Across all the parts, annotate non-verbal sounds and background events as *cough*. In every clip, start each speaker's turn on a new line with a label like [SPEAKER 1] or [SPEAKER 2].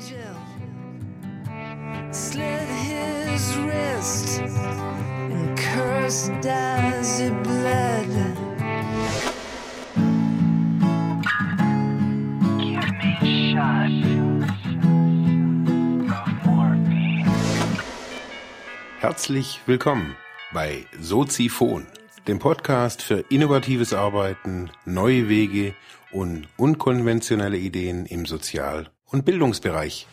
[SPEAKER 1] angel slit his wrist and cursed as he bled.
[SPEAKER 2] Give me a shot of morphine.
[SPEAKER 3] Herzlich willkommen bei Soziphon, dem Podcast für innovatives Arbeiten, neue Wege und unkonventionelle Ideen im Sozial- und Bildungsbereich.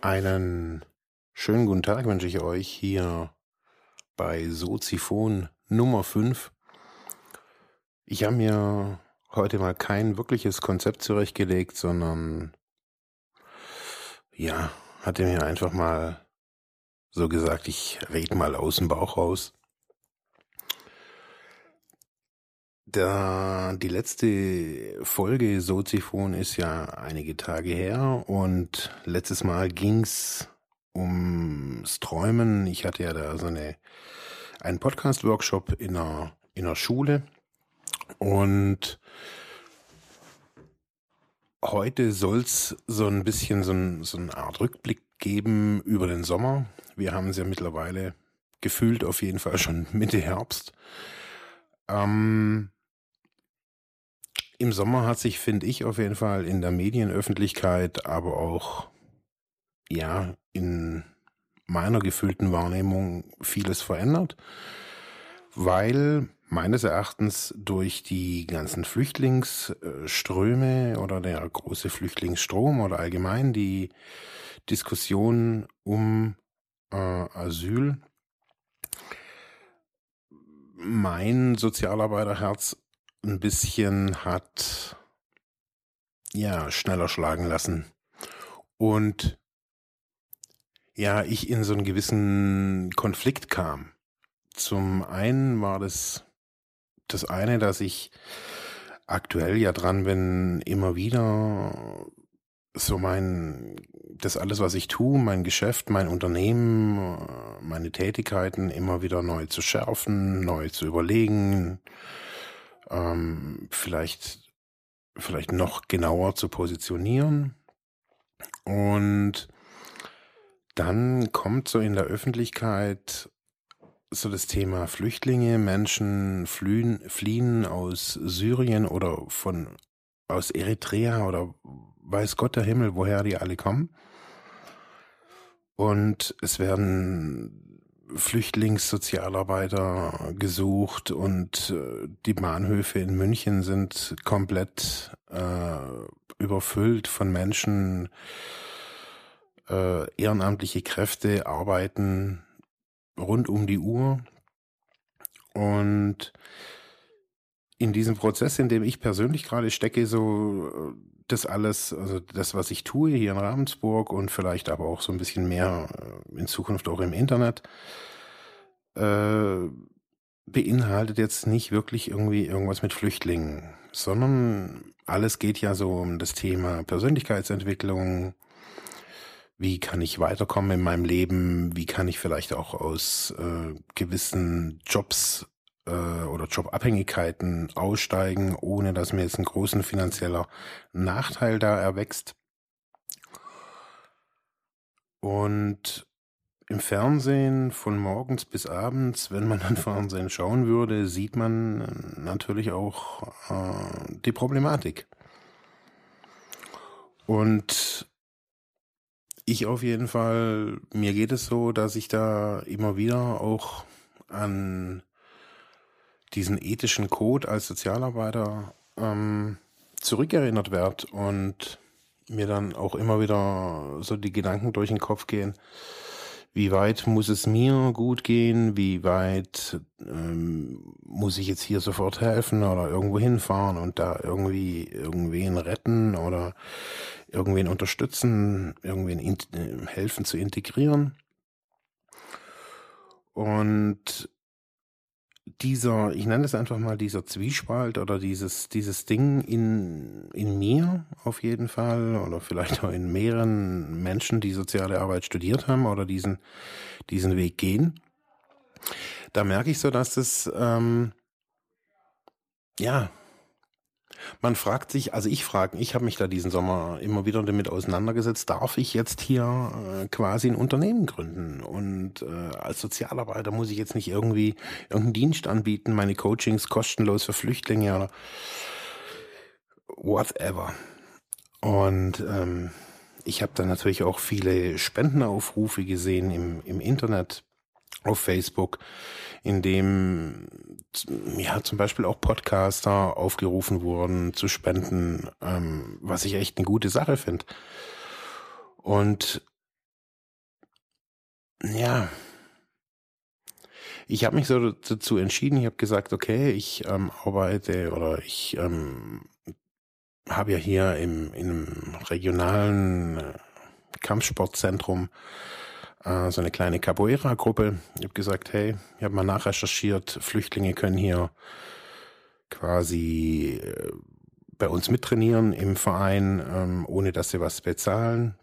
[SPEAKER 3] Einen schönen guten Tag wünsche ich euch hier bei Soziphon Nummer 5. Ich habe mir heute mal kein wirkliches Konzept zurechtgelegt, sondern ja, hatte mir einfach mal so gesagt, ich red mal aus dem Bauch raus. Da die letzte Folge Soziphon ist ja einige Tage her und letztes Mal ging's ums Träumen. Ich hatte ja da so eine einen Podcast-Workshop in einer, in einer Schule und heute soll's so ein bisschen so, ein, so eine Art Rückblick geben über den Sommer. Wir haben es ja mittlerweile gefühlt auf jeden Fall schon Mitte Herbst. Ähm, Im Sommer hat sich, finde ich, auf jeden Fall in der Medienöffentlichkeit, aber auch ja in meiner gefühlten Wahrnehmung vieles verändert, weil meines Erachtens durch die ganzen Flüchtlingsströme oder der große Flüchtlingsstrom oder allgemein die Diskussion um äh, Asyl mein Sozialarbeiterherz ein bisschen hat ja schneller schlagen lassen und ja ich in so einen gewissen Konflikt kam. Zum einen war das das eine, dass ich aktuell ja dran bin, immer wieder so mein, das alles, was ich tue, mein Geschäft, mein Unternehmen, meine Tätigkeiten immer wieder neu zu schärfen, neu zu überlegen, ähm, vielleicht, vielleicht noch genauer zu positionieren. Und dann kommt so in der Öffentlichkeit so das Thema Flüchtlinge, Menschen flühen, fliehen aus Syrien oder von aus Eritrea oder weiß Gott der Himmel, woher die alle kommen. Und es werden Flüchtlingssozialarbeiter gesucht und äh, die Bahnhöfe in München sind komplett äh, überfüllt von Menschen. Äh, ehrenamtliche Kräfte arbeiten rund um die Uhr. Und in diesem Prozess, in dem ich persönlich gerade stecke, so das alles, also das, was ich tue hier in Ravensburg und vielleicht aber auch so ein bisschen mehr äh, in Zukunft auch im Internet, äh, beinhaltet jetzt nicht wirklich irgendwie irgendwas mit Flüchtlingen, sondern alles geht ja so um das Thema Persönlichkeitsentwicklung, wie kann ich weiterkommen in meinem Leben, wie kann ich vielleicht auch aus äh, gewissen Jobs äh, oder Jobabhängigkeiten aussteigen, ohne dass mir jetzt ein großen finanzieller Nachteil da erwächst. Und im Fernsehen von morgens bis abends, wenn man dann *laughs* Fernsehen schauen würde, sieht man natürlich auch äh, die Problematik. Und ich auf jeden Fall, mir geht es so, dass ich da immer wieder auch an diesen ethischen Code als Sozialarbeiter ähm, zurückerinnert werde und mir dann auch immer wieder so die Gedanken durch den Kopf gehen, wie weit muss es mir gut gehen, wie weit ähm, muss ich jetzt hier sofort helfen oder irgendwo hinfahren und da irgendwie irgendwen retten oder irgendwen unterstützen, irgendwen äh, helfen zu integrieren. Und dieser, ich nenne es einfach mal dieser Zwiespalt oder dieses, dieses Ding in, in mir auf jeden Fall oder vielleicht auch in mehreren Menschen, die soziale Arbeit studiert haben oder diesen, diesen Weg gehen. Da merke ich so, dass das, ähm, ja, Man fragt sich, also ich frage, ich habe mich da diesen Sommer immer wieder damit auseinandergesetzt, darf ich jetzt hier äh, quasi ein Unternehmen gründen? Und äh, als Sozialarbeiter muss ich jetzt nicht irgendwie irgendeinen Dienst anbieten, meine Coachings kostenlos für Flüchtlinge oder whatever. Und ähm, ich habe dann natürlich auch viele Spendenaufrufe gesehen im, im Internet, auf Facebook, in dem ja zum Beispiel auch Podcaster aufgerufen wurden zu spenden, ähm, was ich echt eine gute Sache finde. Und ja, ich habe mich so dazu entschieden, ich habe gesagt, okay, ich ähm, arbeite oder ich ähm, habe ja hier im, in einem regionalen äh, Kampfsportzentrum äh, so eine kleine Capoeira-Gruppe. Ich habe gesagt, hey, ich habe mal nachrecherchiert, Flüchtlinge können hier quasi äh, bei uns mittrainieren im Verein, ähm, ohne dass sie was bezahlen,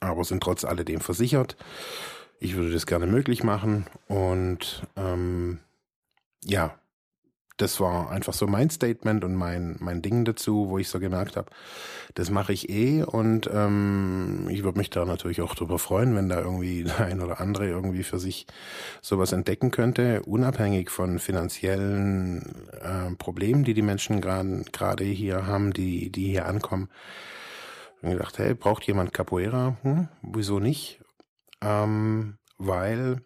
[SPEAKER 3] aber sind trotz alledem versichert. Ich würde das gerne möglich machen und ähm, ja, das war einfach so mein Statement und mein, mein Ding dazu, wo ich so gemerkt habe, das mache ich eh und ähm, ich würde mich da natürlich auch drüber freuen, wenn da irgendwie *laughs* der ein oder andere irgendwie für sich sowas entdecken könnte, unabhängig von finanziellen äh, Problemen, die die Menschen gerade hier haben, die, die hier ankommen. Und gedacht, hey, braucht jemand Capoeira? Hm, wieso nicht? Ähm, weil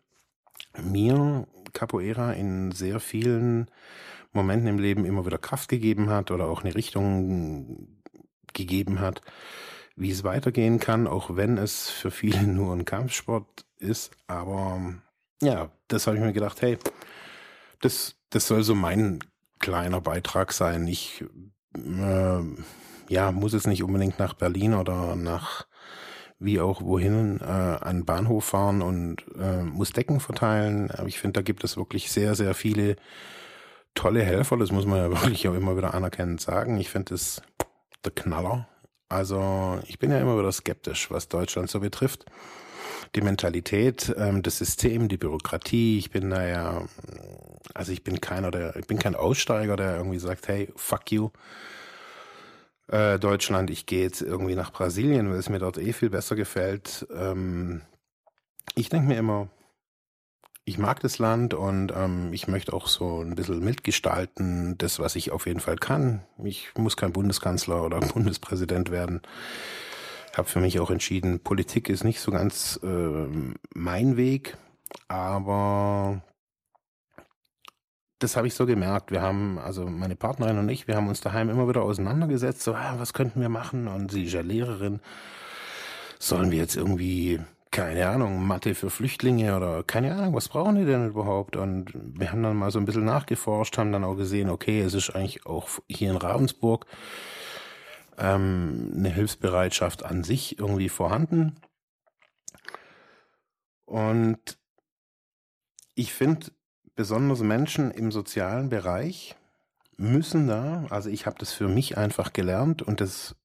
[SPEAKER 3] mir Capoeira in sehr vielen Momenten im Leben immer wieder Kraft gegeben hat oder auch eine Richtung gegeben hat, wie es weitergehen kann, auch wenn es für viele *laughs* nur ein Kampfsport ist. Aber ja, das habe ich mir gedacht, hey, das, das soll so mein kleiner Beitrag sein. Ich äh, ja, muss jetzt nicht unbedingt nach Berlin oder nach wie auch wohin äh, an Bahnhof fahren und äh, muss Decken verteilen. Aber ich finde, da gibt es wirklich sehr, sehr viele tolle Helfer, das muss man ja *laughs* wirklich auch immer wieder anerkennend sagen. Ich finde das der Knaller. Also ich bin ja immer wieder skeptisch, was Deutschland so betrifft. Die Mentalität, ähm, das System, die Bürokratie. Ich bin da ja, also ich bin keiner, der, ich bin kein Aussteiger, der irgendwie sagt, hey, fuck you. Äh, Deutschland, ich gehe jetzt irgendwie nach Brasilien, weil es mir dort eh viel besser gefällt. Ähm, ich denke mir immer, ich mag das Land und ähm, ich möchte auch so ein bisschen mitgestalten, das, was ich auf jeden Fall kann. Ich muss kein Bundeskanzler oder *laughs* Bundespräsident werden. Habe für mich auch entschieden, Politik ist nicht so ganz äh, mein Weg, aber das habe ich so gemerkt. Wir haben, also meine Partnerin und ich, wir haben uns daheim immer wieder auseinandergesetzt, so, ah, was könnten wir machen? Und sie ist ja Lehrerin. Sollen wir jetzt irgendwie keine Ahnung, Mathe für Flüchtlinge oder keine Ahnung, was brauchen die denn überhaupt? Und wir haben dann mal so ein bisschen nachgeforscht, haben dann auch gesehen, okay, es ist eigentlich auch hier in Ravensburg ähm, eine Hilfsbereitschaft an sich irgendwie vorhanden. Und ich finde, besonders Menschen im sozialen Bereich müssen da, also ich habe das für mich einfach gelernt und das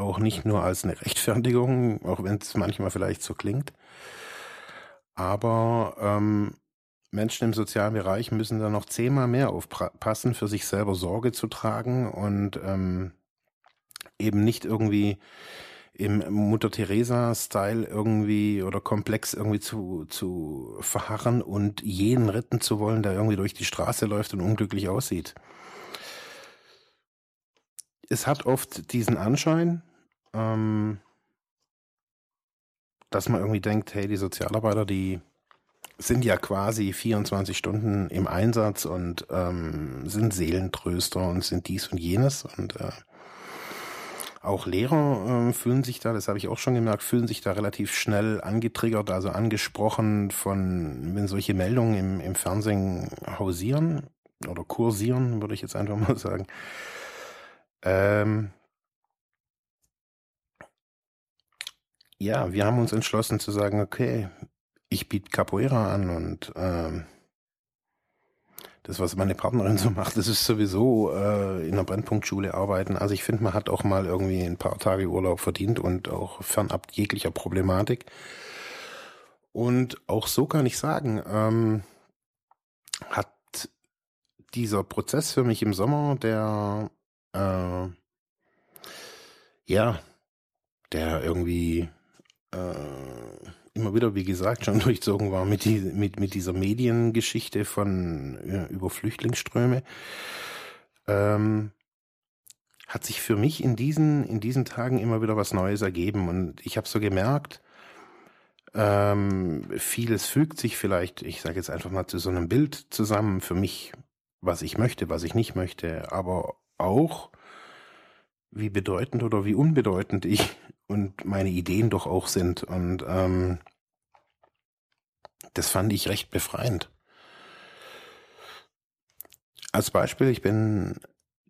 [SPEAKER 3] auch nicht nur als eine Rechtfertigung, auch wenn es manchmal vielleicht so klingt. Aber ähm, Menschen im sozialen Bereich müssen da noch zehnmal mehr aufpassen, für sich selber Sorge zu tragen und ähm, eben nicht irgendwie im Mutter Teresa-Style irgendwie oder komplex irgendwie zu, zu verharren und jeden retten zu wollen, der irgendwie durch die Straße läuft und unglücklich aussieht. Es hat oft diesen Anschein, ähm, dass man irgendwie denkt, hey, die Sozialarbeiter, die sind ja quasi 24 Stunden im Einsatz und ähm, sind Seelentröster und sind dies und jenes und äh, auch Lehrer äh, fühlen sich da, das habe ich auch schon gemerkt, fühlen sich da relativ schnell angetriggert, also angesprochen von, wenn solche Meldungen im, im Fernsehen hausieren oder kursieren, würde ich jetzt einfach mal *laughs* sagen. Ähm, ja, wir haben uns entschlossen zu sagen, okay, ich biete Capoeira an und ähm, das, was meine Partnerin *laughs* so macht, das ist sowieso äh, in der Brennpunktschule arbeiten. Also ich finde, man hat auch mal irgendwie ein paar Tage Urlaub verdient und auch fernab jeglicher Problematik. Und auch so kann ich sagen, ähm, hat dieser Prozess für mich im Sommer, der äh, ja, der irgendwie immer wieder, wie gesagt, schon *laughs* durchzogen war mit, die, mit, mit dieser Mediengeschichte von ja, über Flüchtlingsströme, ähm, hat sich für mich in diesen, in diesen Tagen immer wieder was Neues ergeben. Und ich habe so gemerkt, ähm, vieles fügt sich vielleicht, ich sage jetzt einfach mal zu so einem Bild zusammen für mich, was ich möchte, was ich nicht möchte, aber auch, wie bedeutend oder wie unbedeutend ich und meine Ideen doch auch sind. Und ähm, das fand ich recht befreiend. Als Beispiel, ich bin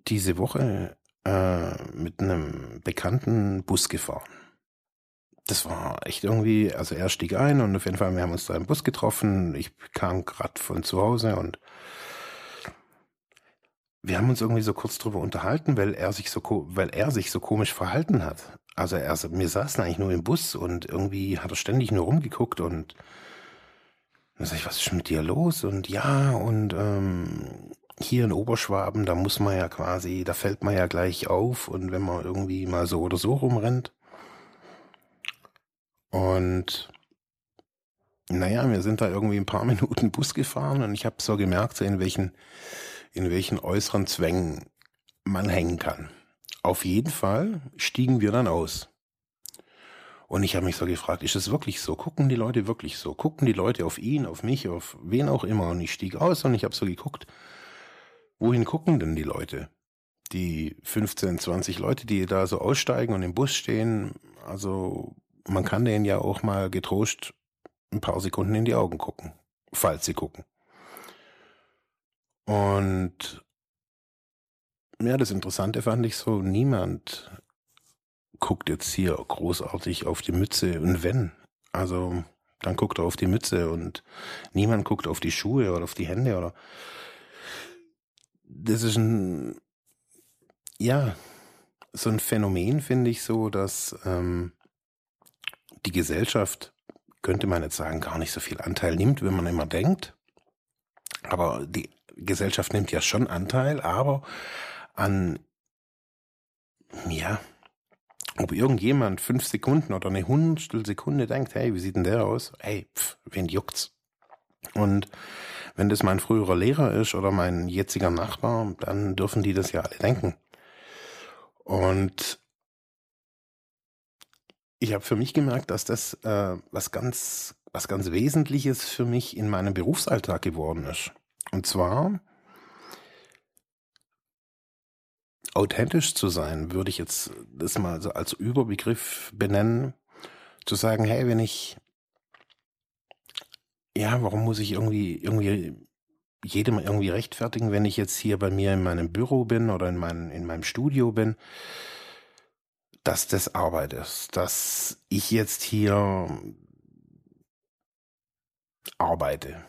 [SPEAKER 3] diese Woche äh, mit einem bekannten Bus gefahren. Das war echt irgendwie, also er stieg ein und auf jeden Fall, wir haben uns da im Bus getroffen. Ich kam gerade von zu Hause und wir haben uns irgendwie so kurz drüber unterhalten, weil er sich so, weil er sich so komisch verhalten hat. Also er, wir saßen eigentlich nur im Bus und irgendwie hat er ständig nur rumgeguckt und dann sag ich, was ist mit dir los? Und ja, und ähm, hier in Oberschwaben, da muss man ja quasi, da fällt man ja gleich auf und wenn man irgendwie mal so oder so rumrennt. Und naja, wir sind da irgendwie ein paar *laughs* Minuten Bus gefahren und ich habe so gemerkt, in welchen in welchen äußeren Zwängen man hängen kann. Auf jeden Fall stiegen wir dann aus. Und ich habe mich so gefragt, ist es wirklich so? Gucken die Leute wirklich so? Gucken die Leute auf ihn, auf mich, auf wen auch immer? Und ich stieg aus und ich habe so geguckt, wohin gucken denn die Leute? Die 15, 20 Leute, die da so aussteigen und im Bus stehen, also man kann denen ja auch mal getrost ein paar Sekunden in die Augen gucken, falls sie gucken. Und ja, das Interessante fand ich so, niemand guckt jetzt hier großartig auf die Mütze und wenn, also dann guckt er auf die Mütze und niemand guckt auf die Schuhe oder auf die Hände oder das ist ein ja so ein Phänomen finde ich so, dass ähm, die Gesellschaft könnte man jetzt sagen gar nicht so viel Anteil nimmt, wenn man immer denkt, aber die Gesellschaft nimmt ja schon Anteil, aber an, ja, ob irgendjemand fünf Sekunden oder eine Hundertstel Sekunde denkt, hey, wie sieht denn der aus? Hey, pff, wen juckt's? Und wenn das mein früherer Lehrer ist oder mein jetziger Nachbar, dann dürfen die das ja alle denken. Und ich habe für mich gemerkt, dass das äh, was ganz was ganz Wesentliches für mich in meinem Berufsalltag geworden ist. Und zwar authentisch zu sein, würde ich jetzt das mal so als Überbegriff benennen, zu sagen, hey, wenn ich, ja, warum muss ich irgendwie, irgendwie jedem irgendwie rechtfertigen, wenn ich jetzt hier bei mir in meinem Büro bin oder in, mein, in meinem Studio bin, dass das Arbeit ist, dass ich jetzt hier arbeite.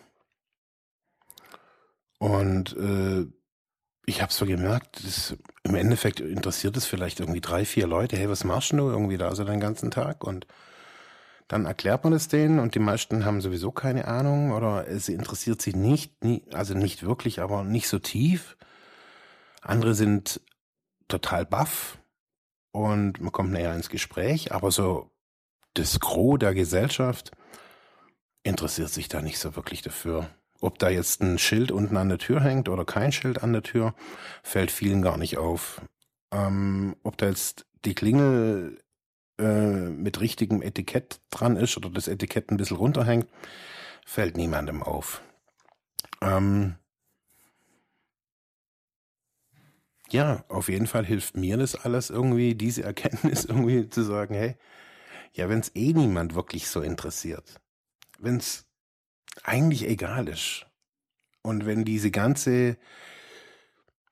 [SPEAKER 3] Und äh, ich habe so gemerkt, das, im Endeffekt interessiert es vielleicht irgendwie drei, vier Leute, hey, was machst du irgendwie da so den ganzen Tag? Und dann erklärt man es denen und die meisten haben sowieso keine Ahnung oder es interessiert sie nicht, also nicht wirklich, aber nicht so tief. Andere sind total baff und man kommt näher ins Gespräch, aber so das Gros der Gesellschaft interessiert sich da nicht so wirklich dafür. Ob da jetzt ein Schild unten an der Tür hängt oder kein Schild an der Tür, fällt vielen gar nicht auf. Ähm, ob da jetzt die Klingel äh, mit richtigem Etikett dran ist oder das Etikett ein bisschen runterhängt, fällt niemandem auf. Ähm, ja, auf jeden Fall hilft mir das alles irgendwie, diese Erkenntnis *laughs* irgendwie zu sagen, hey, ja, wenn es eh niemand wirklich so interessiert, wenn es eigentlich egal ist. Und wenn diese ganze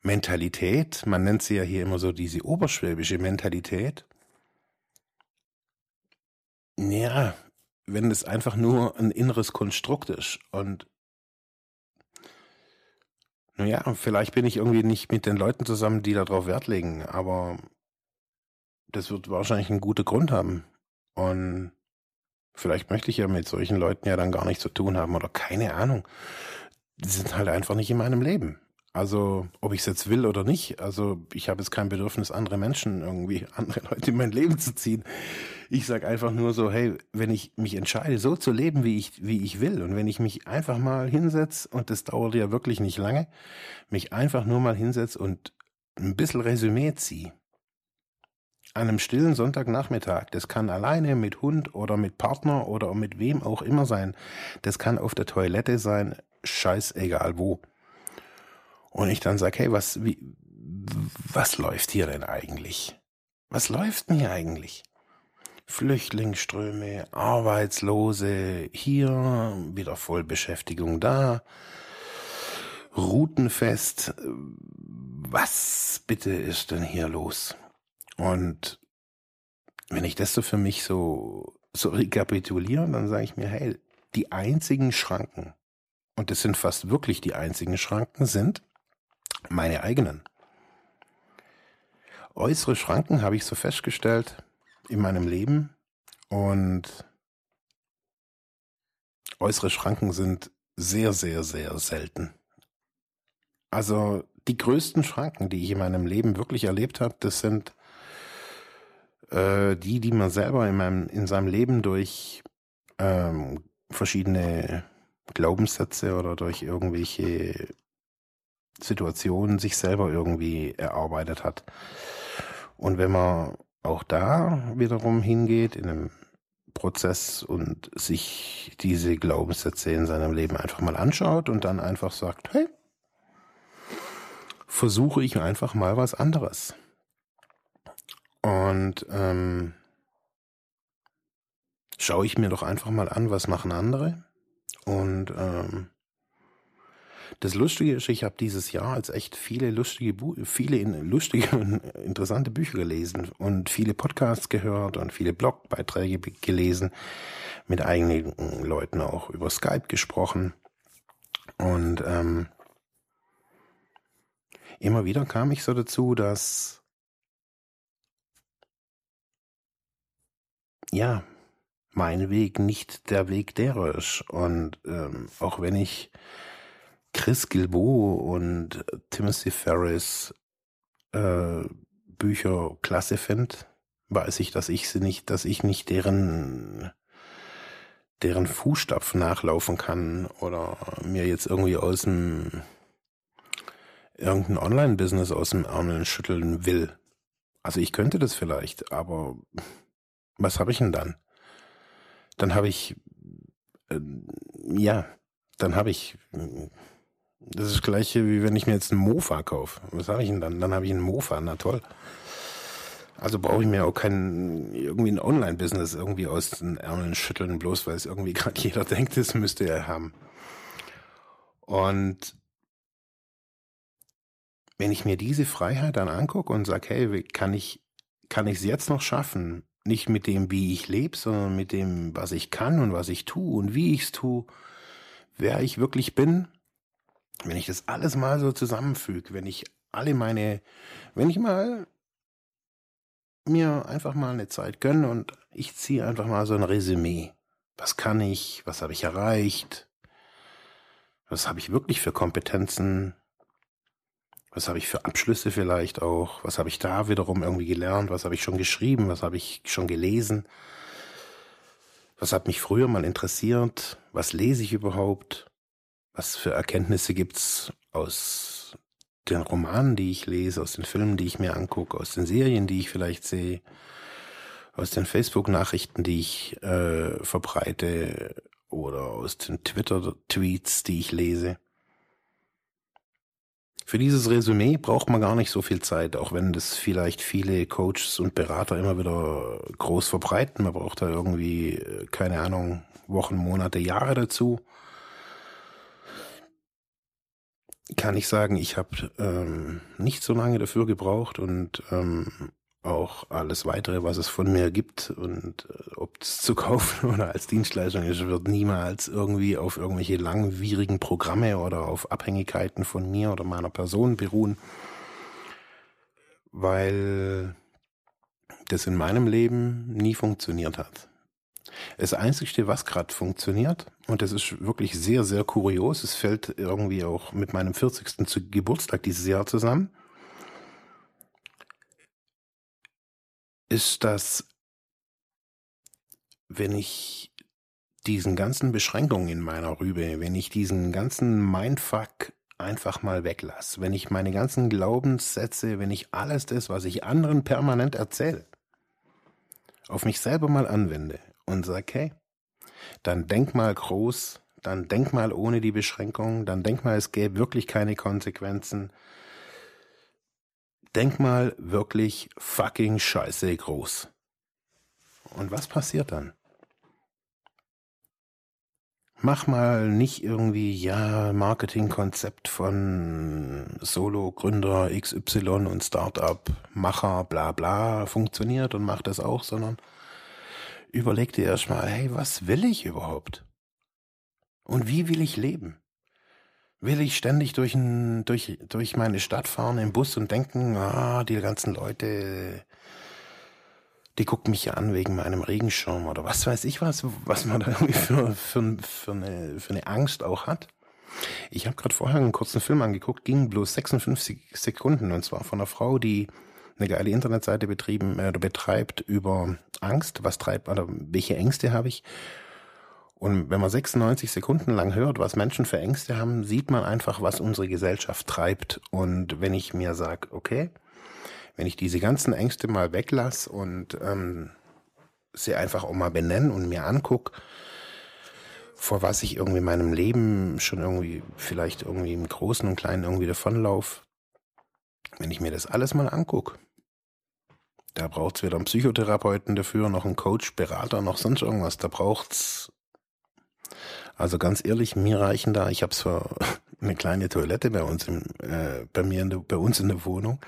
[SPEAKER 3] Mentalität, man nennt sie ja hier immer so diese oberschwäbische Mentalität, ja, wenn es einfach nur ein inneres Konstrukt ist und naja, vielleicht bin ich irgendwie nicht mit den Leuten zusammen, die darauf Wert legen, aber das wird wahrscheinlich einen guten Grund haben. Und Vielleicht möchte ich ja mit solchen Leuten ja dann gar nichts zu tun haben oder keine Ahnung. Die sind halt einfach nicht in meinem Leben. Also, ob ich es jetzt will oder nicht. Also, ich habe jetzt kein Bedürfnis, andere Menschen irgendwie, *laughs* andere Leute in mein Leben zu ziehen. Ich sage einfach nur so, hey, wenn ich mich entscheide, so zu leben, wie ich, wie ich will, und wenn ich mich einfach mal hinsetze, und das dauert ja wirklich nicht lange, mich einfach nur mal hinsetze und ein bisschen Resümee ziehe. An einem stillen Sonntagnachmittag, das kann alleine mit Hund oder mit Partner oder mit wem auch immer sein. Das kann auf der Toilette sein, scheißegal wo. Und ich dann sage, hey, was, wie, was läuft hier denn eigentlich? Was läuft denn hier eigentlich? Flüchtlingsströme, Arbeitslose, hier, wieder Vollbeschäftigung da, Routenfest. Was bitte ist denn hier los? Und wenn ich das so für mich so, so rekapituliere, dann sage ich mir, hey, die einzigen Schranken, und das sind fast wirklich die einzigen Schranken, sind meine eigenen. Äußere Schranken habe ich so festgestellt in meinem Leben und äußere Schranken sind sehr, sehr, sehr selten. Also die größten Schranken, die ich in meinem Leben wirklich erlebt habe, das sind äh, die, die man selber in, meinem, in seinem Leben durch ähm, verschiedene Glaubenssätze oder durch irgendwelche Situationen sich selber irgendwie erarbeitet hat. Und wenn man auch da wiederum hingeht in einem Prozess und sich diese Glaubenssätze in seinem Leben einfach mal anschaut und dann einfach sagt, hey, versuche ich einfach mal was anderes. Und ähm, schaue ich mir doch einfach mal an, was machen andere. Und ähm, das Lustige ist, ich habe dieses Jahr als echt viele lustige, Bu viele lustige und interessante Bücher gelesen und viele Podcasts gehört und viele Blogbeiträge gelesen, mit einigen Leuten auch über Skype gesprochen. Und ähm, immer wieder kam ich so dazu, dass ja, mein Weg nicht der Weg derer ist. Und ähm, auch wenn ich Chris Gilbo und Timothy Ferris äh, Bücher klasse finde, weiß ich, dass ich sie nicht, dass ich nicht deren deren Fußstapfen nachlaufen kann oder mir jetzt irgendwie aus dem irgendein Online-Business aus dem Ärmel schütteln will. Also ich könnte das vielleicht, aber was habe ich denn dann? Dann habe ich, äh, ja, dann habe ich das ist das gleiche, wie wenn ich mir jetzt einen Mofa kaufe. Was habe ich denn dann? Dann habe ich einen Mofa, na toll. Also brauche ich mir auch kein irgendwie ein Online-Business irgendwie aus den Ärmeln schütteln, bloß weil es irgendwie *laughs* gerade jeder denkt, das müsste er haben. Und wenn ich mir diese Freiheit dann angucke und sage, hey, kann ich kann ich es jetzt noch schaffen, nicht mit dem, wie ich lebe, sondern mit dem, was ich kann und was ich tue und wie ich es tue, wer ich wirklich bin, wenn ich das alles mal so zusammenfüge, wenn ich alle meine, wenn ich mal mir einfach mal eine Zeit gönne und ich ziehe einfach mal so ein Resümee. Was kann ich? Was habe ich erreicht? Was habe ich wirklich für Kompetenzen? Was habe ich für Abschlüsse vielleicht auch? Was habe ich da wiederum irgendwie gelernt? Was habe ich schon geschrieben? Was habe ich schon gelesen? Was hat mich früher mal interessiert? Was lese ich überhaupt? Was für Erkenntnisse gibt's aus den Romanen, die ich lese, aus den Filmen, die ich mir angucke, aus den Serien, die ich vielleicht sehe, aus den Facebook-Nachrichten, die ich äh, verbreite oder aus den Twitter-Tweets, die ich lese. Für dieses Resümee braucht man gar nicht so viel Zeit, auch wenn das vielleicht viele Coaches und Berater immer wieder groß verbreiten. Man braucht da irgendwie, äh, keine Ahnung, Wochen, Monate, Jahre dazu kann ich sagen, ich habe ähm, nicht so lange dafür gebraucht und ähm, auch alles weitere, was es von mir gibt und äh, ob es zu *laughs* kaufen oder als Dienstleistung ist, wird niemals irgendwie auf irgendwelche langwierigen Programme oder auf Abhängigkeiten von mir oder meiner Person beruhen, weil das in meinem Leben nie funktioniert hat. Das Einzige, was gerade funktioniert, und das ist wirklich sehr, sehr kurios, es fällt irgendwie auch mit meinem 40. Zu Geburtstag dieses Jahr zusammen, ist, dass wenn ich diesen ganzen Beschränkungen in meiner Rübe, wenn ich diesen ganzen Mindfuck einfach mal weglasse, wenn ich meine ganzen Glaubenssätze, wenn ich alles das, was ich anderen permanent erzähle, auf mich selber mal anwende und sage, hey, dann denk mal groß, dann denk mal ohne die Beschränkung, dann denk mal, es gäbe wirklich keine Konsequenzen. Denk mal wirklich fucking scheiße groß. Und was passiert dann? Mach mal nicht irgendwie, ja, Marketingkonzept von Solo-Gründer XY und Startup-Macher, bla bla, funktioniert und mach das auch, sondern überleg dir erstmal, hey, was will ich überhaupt? Und wie will ich leben? Will ich ständig durch, ein, durch, durch meine Stadt fahren im Bus und denken, ah, die ganzen Leute, die guckt mich ja an wegen meinem Regenschirm oder was weiß ich was, was man da irgendwie für, für, für, eine, für eine Angst auch hat. Ich habe gerade vorher einen kurzen Film angeguckt, ging bloß 56 Sekunden und zwar von einer Frau, die eine geile Internetseite betrieben äh, betreibt über Angst, was treibt oder welche Ängste habe ich. Und wenn man 96 Sekunden lang hört, was Menschen für Ängste haben, sieht man einfach, was unsere Gesellschaft treibt. Und wenn ich mir sage, okay, wenn ich diese ganzen Ängste mal weglasse und ähm, sie einfach auch mal benenne und mir angucke, vor was ich irgendwie in meinem Leben schon irgendwie vielleicht irgendwie im Großen und Kleinen irgendwie davonlaufe, wenn ich mir das alles mal angucke, da braucht es weder einen Psychotherapeuten dafür, noch einen Coach, Berater, noch sonst irgendwas. Da braucht's also ganz ehrlich, mir reichen da, ich habe zwar *laughs* eine kleine Toilette bei uns im, äh, bei mir in der, bei uns in der Wohnung,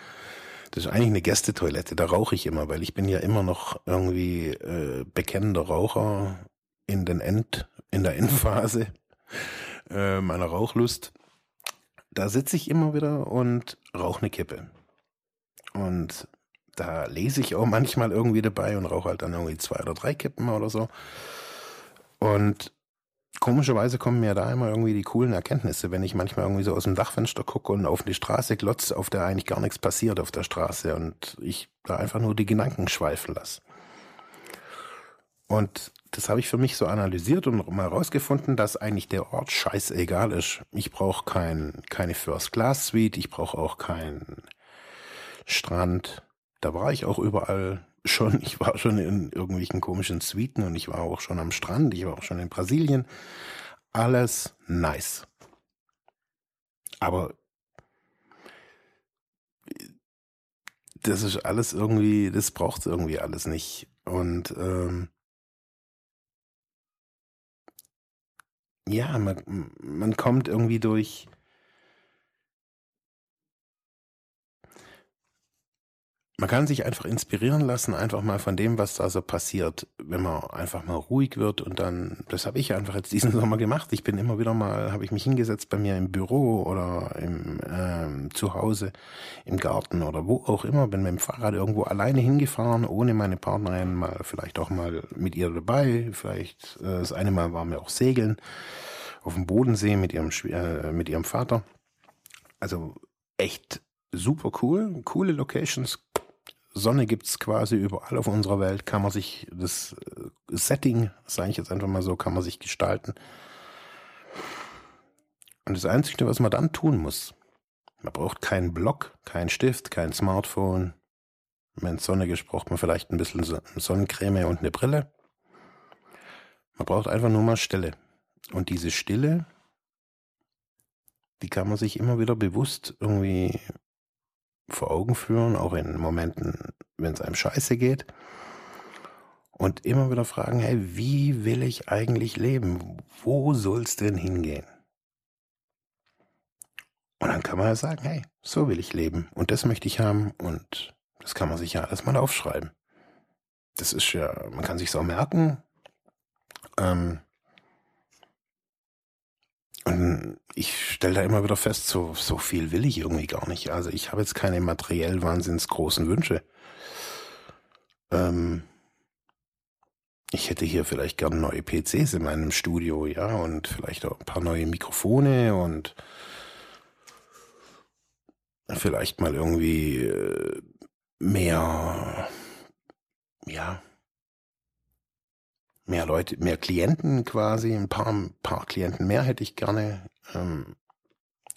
[SPEAKER 3] das ist eigentlich eine Gästetoilette, da rauche ich immer, weil ich bin ja immer noch irgendwie äh, bekennender Raucher in den End, in der Endphase *laughs* äh, meiner Rauchlust. Da sitze ich immer wieder und rauche eine Kippe. Und da lese ich auch manchmal irgendwie dabei und rauche halt dann irgendwie zwei oder drei Kippen oder so. Und komischerweise kommen mir da immer irgendwie die coolen Erkenntnisse, wenn ich manchmal irgendwie so aus dem Dachfenster gucke und auf die Straße glotze, auf der eigentlich gar nichts passiert auf der Straße und ich da einfach nur die Gedanken schweifen lasse. Und das habe ich für mich so analysiert und mal rausgefunden, dass eigentlich der Ort scheißegal ist. Ich brauche kein, keine First-Class-Suite, ich brauche auch keinen Strand. Da war ich auch überall schon, ich war schon in irgendwelchen komischen Suiten und ich war auch schon am Strand, ich war auch schon in Brasilien. Alles nice. Aber das ist alles irgendwie, das braucht irgendwie alles nicht. Und ähm, ja, man, man kommt irgendwie durch man kann sich einfach inspirieren lassen, einfach mal von dem, was da so passiert, wenn man einfach mal ruhig wird und dann, das habe ich einfach jetzt diesen *laughs* Sommer gemacht. Ich bin immer wieder mal, habe ich mich hingesetzt bei mir im Büro oder im ähm, Zuhause, im Garten oder wo auch immer, bin mit dem Fahrrad irgendwo alleine hingefahren, ohne meine Partnerin, mal vielleicht auch mal mit ihr dabei. Vielleicht äh, das eine Mal waren wir auch segeln auf dem Bodensee mit ihrem äh, mit ihrem Vater. Also echt super cool, coole Locations, Sonne gibt's quasi überall auf unserer Welt, kann man sich das äh, Setting, sage ich jetzt einfach mal so, kann man sich gestalten. Und das Einzige, was man dann tun muss, man braucht keinen Block, keinen Stift, kein Smartphone. Wenn es sonnig ist, braucht man vielleicht ein bisschen Sonnencreme und eine Brille. Man braucht einfach nur mal Stille. Und diese Stille, die kann man sich immer wieder bewusst irgendwie vor Augen führen, auch in Momenten, wenn es einem scheiße geht. Und immer wieder fragen, hey, wie will ich eigentlich leben? Wo soll es denn hingehen? Und dann kann man ja sagen, hey, so will ich leben und das möchte ich haben und das kann man sich ja alles mal aufschreiben. Das ist ja, man kann sich auch merken. Ähm, und ich stelle da immer wieder fest, so, so viel will ich irgendwie gar nicht. Also ich habe jetzt keine materiell wahnsinns großen Wünsche. Ähm, ich hätte hier vielleicht gern neue PCs in meinem Studio, ja, und vielleicht auch ein paar neue Mikrofone und vielleicht mal irgendwie äh, mehr, ja, mehr Leute, mehr Klienten quasi, ein paar, ein paar Klienten mehr hätte ich gerne, ähm,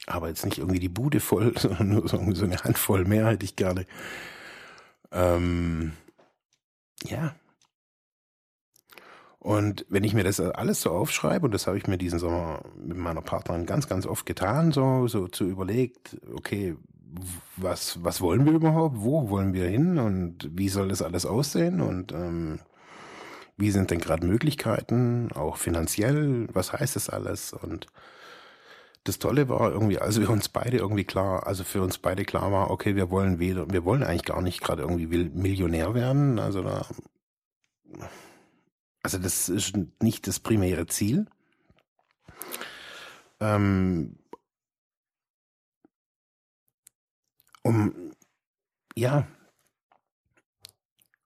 [SPEAKER 3] aber jetzt nicht irgendwie die Bude voll, *laughs* sondern nur so, so eine Handvoll mehr hätte ich gerne. Ähm, ja. Und wenn ich mir das alles so aufschreibe, und das habe ich mir diesen Sommer mit meiner Partnerin ganz, ganz oft getan, so, so zu überlegt, okay, was, was wollen wir überhaupt? Wo wollen wir hin? Und wie soll das alles aussehen? Und ähm, wie sind denn gerade Möglichkeiten, auch finanziell? Was heißt das alles? Und das Tolle war irgendwie, also wir uns beide irgendwie klar, also für uns beide klar war, okay, wir wollen weder, wir wollen eigentlich gar nicht gerade irgendwie Millionär werden. Also da, also das ist nicht das primäre Ziel. Ähm, um, ja,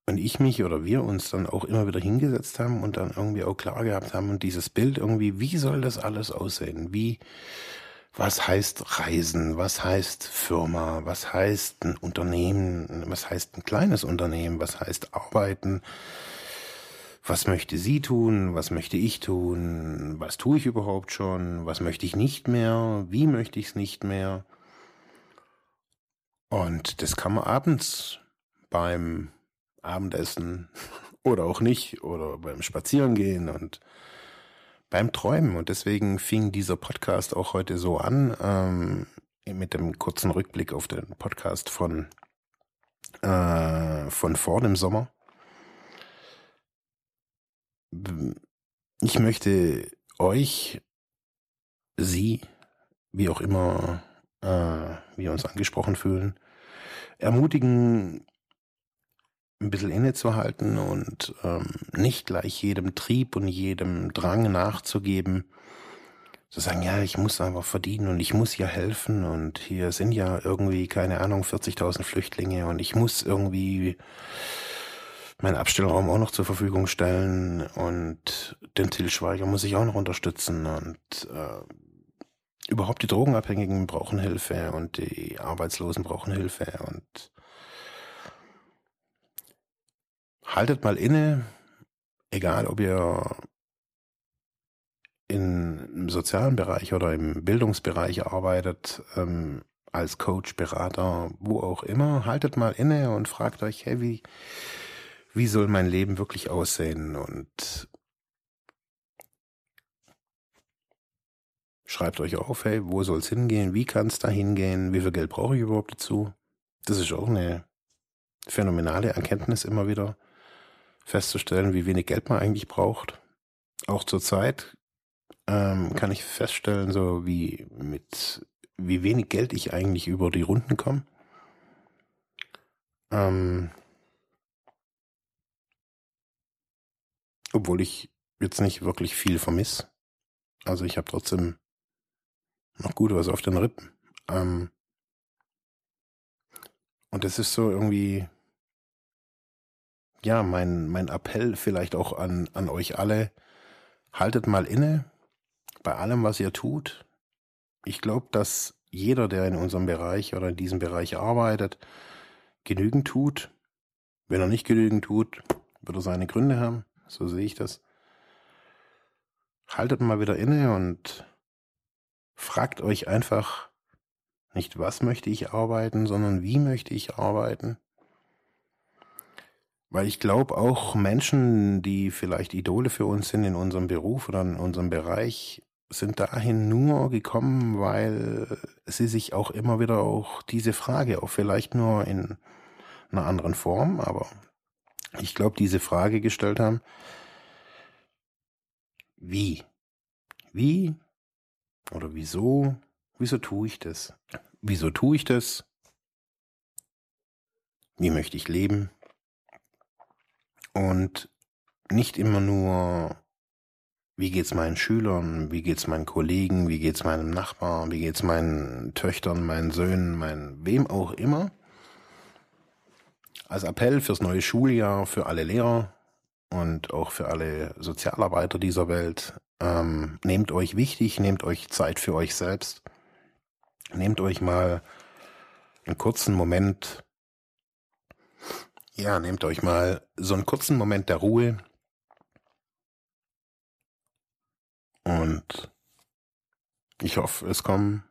[SPEAKER 3] und ich mich oder wir uns dann auch immer wieder hingesetzt haben und dann irgendwie auch klar gehabt haben und dieses Bild irgendwie, wie soll das alles aussehen? Wie, was heißt Reisen? Was heißt Firma? Was heißt ein Unternehmen? Was heißt ein kleines Unternehmen? Was heißt Arbeiten? Was möchte sie tun? Was möchte ich tun? Was tue ich überhaupt schon? Was möchte ich nicht mehr? Wie möchte ich es nicht mehr? Und das kann man abends beim Abendessen *laughs* oder auch nicht oder beim Spazierengehen und beim Träumen. Und deswegen fing dieser Podcast auch heute so an, ähm, mit dem kurzen Rückblick auf den Podcast von, äh, von vor dem Sommer. Ich möchte euch, Sie, wie auch immer äh, wir uns angesprochen fühlen, ermutigen, ein bisschen innezuhalten und ähm, nicht gleich jedem Trieb und jedem Drang nachzugeben, zu sagen, ja, ich muss einfach verdienen und ich muss ja helfen und hier sind ja irgendwie, keine Ahnung, 40.000 Flüchtlinge und ich muss irgendwie meinen Abstellraum auch noch zur Verfügung stellen und den Till Schweiger muss ich auch noch unterstützen und äh, überhaupt die Drogenabhängigen brauchen Hilfe und die Arbeitslosen brauchen Hilfe und haltet mal inne, egal ob ihr in, im sozialen Bereich oder im Bildungsbereich arbeitet, ähm, als Coach, Berater, wo auch immer, haltet mal inne und fragt euch, hey, wie, wie soll mein Leben wirklich aussehen? Und schreibt euch auf, hey, wo soll es hingehen? Wie kann es da hingehen? Wie viel Geld brauche ich überhaupt dazu? Das ist auch eine phänomenale Erkenntnis immer wieder festzustellen, wie wenig Geld man eigentlich braucht. Auch zur Zeit ähm, kann ich feststellen, so wie mit wie wenig Geld ich eigentlich über die Runden komme. Ähm, obwohl ich jetzt nicht wirklich viel vermisse. Also ich habe trotzdem noch gut was auf den Rippen. Ähm, und es ist so irgendwie ja, mein, mein Appell vielleicht auch an, an euch alle, haltet mal inne bei allem, was ihr tut. Ich glaube, dass jeder, der in unserem Bereich oder in diesem Bereich arbeitet, genügend tut. Wenn er nicht genügend tut, wird er seine Gründe haben. So sehe ich das. Haltet mal wieder inne und fragt euch einfach nicht, was möchte ich arbeiten, sondern wie möchte ich arbeiten. Weil ich glaube, auch Menschen, die vielleicht Idole für uns sind in unserem Beruf oder in unserem Bereich, sind dahin nur gekommen, weil sie sich auch immer wieder auch diese Frage, auch vielleicht nur in einer anderen Form, aber ich glaube, diese Frage gestellt haben, wie? Wie? Oder wieso? Wieso tue ich das? Wieso tue ich das? Wie möchte ich leben? Und nicht immer nur, wie geht's meinen Schülern, wie geht's meinen Kollegen, wie geht's meinem Nachbarn, wie geht's meinen Töchtern, meinen Söhnen, meinen wem auch immer. Als Appell fürs neue Schuljahr für alle Lehrer, und auch für alle Sozialarbeiter dieser Welt. Ähm, nehmt euch wichtig, nehmt euch Zeit für euch selbst. Nehmt euch mal einen kurzen Moment, ja, nehmt euch mal so einen kurzen Moment der Ruhe und ich hoffe, es kommen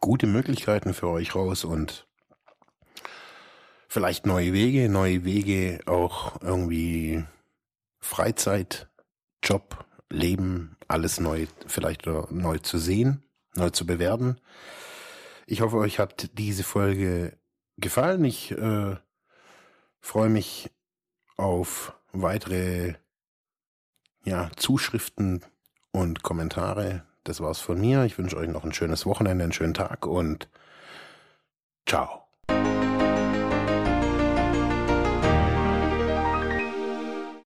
[SPEAKER 3] gute Möglichkeiten für euch raus und vielleicht neue Wege, neue Wege auch irgendwie Freizeit, Job, Leben, alles neu, vielleicht neu zu sehen, neu zu bewerten. Ich hoffe, euch hat diese Folge gefallen. Ich äh, freue mich auf weitere ja, Zuschriften und Kommentare. Das war's von mir. Ich wünsche euch noch ein schönes Wochenende, einen schönen Tag und ciao.